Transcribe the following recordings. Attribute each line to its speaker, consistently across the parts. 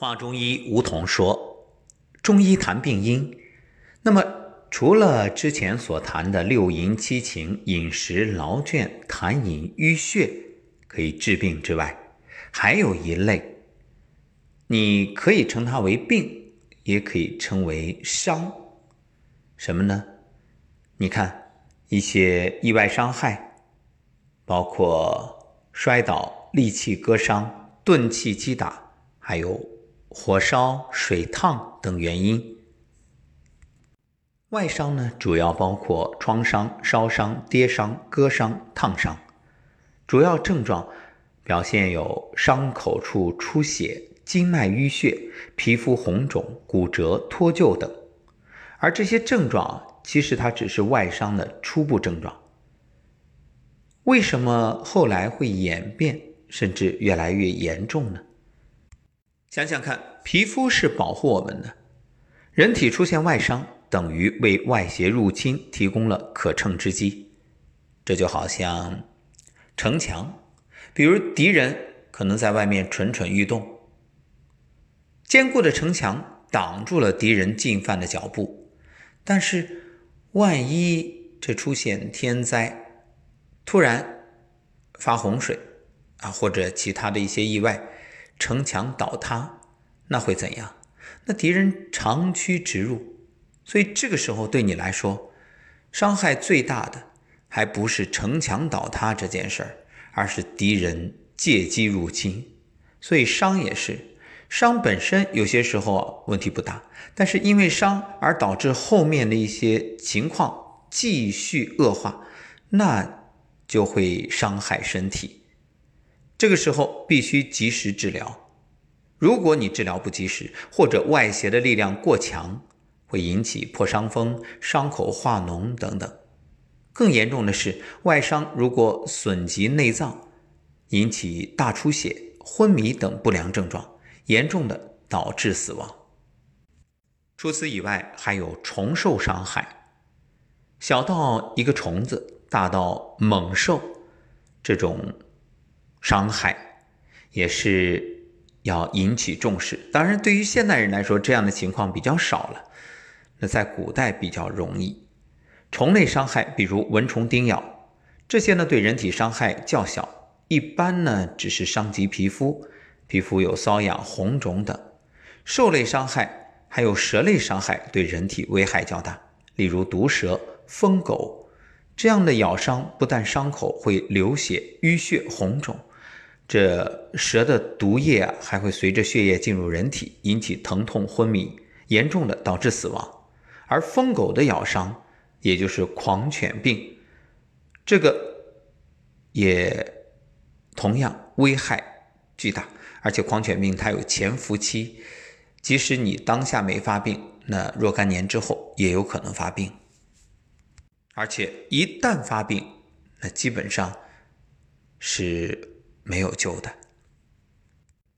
Speaker 1: 话中医，梧桐说，中医谈病因。那么，除了之前所谈的六淫七情、饮食、劳倦、痰饮、淤血可以治病之外，还有一类，你可以称它为病，也可以称为伤。什么呢？你看一些意外伤害，包括摔倒、利器割伤、钝器击打，还有。火烧、水烫等原因。外伤呢，主要包括创伤、烧伤、跌伤、割伤、烫伤。主要症状表现有伤口处出血、经脉淤血、皮肤红肿、骨折、脱臼等。而这些症状其实它只是外伤的初步症状。为什么后来会演变，甚至越来越严重呢？想想看，皮肤是保护我们的，人体出现外伤，等于为外邪入侵提供了可乘之机。这就好像城墙，比如敌人可能在外面蠢蠢欲动，坚固的城墙挡住了敌人进犯的脚步。但是，万一这出现天灾，突然发洪水啊，或者其他的一些意外。城墙倒塌，那会怎样？那敌人长驱直入，所以这个时候对你来说，伤害最大的还不是城墙倒塌这件事儿，而是敌人借机入侵。所以伤也是，伤本身有些时候问题不大，但是因为伤而导致后面的一些情况继续恶化，那就会伤害身体。这个时候必须及时治疗，如果你治疗不及时，或者外邪的力量过强，会引起破伤风、伤口化脓等等。更严重的是，外伤如果损及内脏，引起大出血、昏迷等不良症状，严重的导致死亡。除此以外，还有虫兽伤害，小到一个虫子，大到猛兽，这种。伤害也是要引起重视。当然，对于现代人来说，这样的情况比较少了。那在古代比较容易。虫类伤害，比如蚊虫叮咬，这些呢对人体伤害较小，一般呢只是伤及皮肤，皮肤有瘙痒、红肿等。兽类伤害还有蛇类伤害，对人体危害较大，例如毒蛇、疯狗这样的咬伤，不但伤口会流血、淤血、红肿。这蛇的毒液啊，还会随着血液进入人体，引起疼痛、昏迷，严重的导致死亡。而疯狗的咬伤，也就是狂犬病，这个也同样危害巨大。而且狂犬病它有潜伏期，即使你当下没发病，那若干年之后也有可能发病。而且一旦发病，那基本上是。没有救的，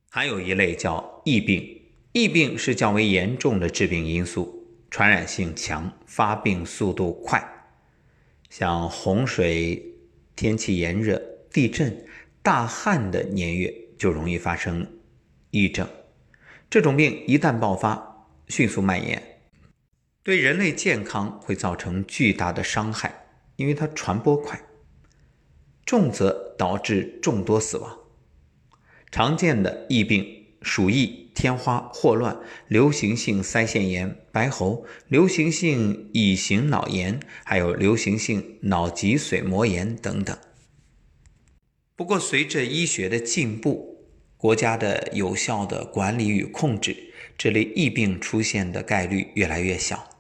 Speaker 1: 还有一类叫疫病。疫病是较为严重的致病因素，传染性强，发病速度快。像洪水、天气炎热、地震、大旱的年月，就容易发生疫症。这种病一旦爆发，迅速蔓延，对人类健康会造成巨大的伤害，因为它传播快。重则导致众多死亡。常见的疫病：鼠疫、天花、霍乱、流行性腮腺炎、白喉、流行性乙型脑炎，还有流行性脑脊髓膜炎等等。不过，随着医学的进步，国家的有效的管理与控制，这类疫病出现的概率越来越小。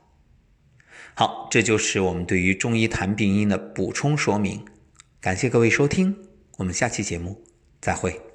Speaker 1: 好，这就是我们对于中医谈病因的补充说明。感谢各位收听，我们下期节目再会。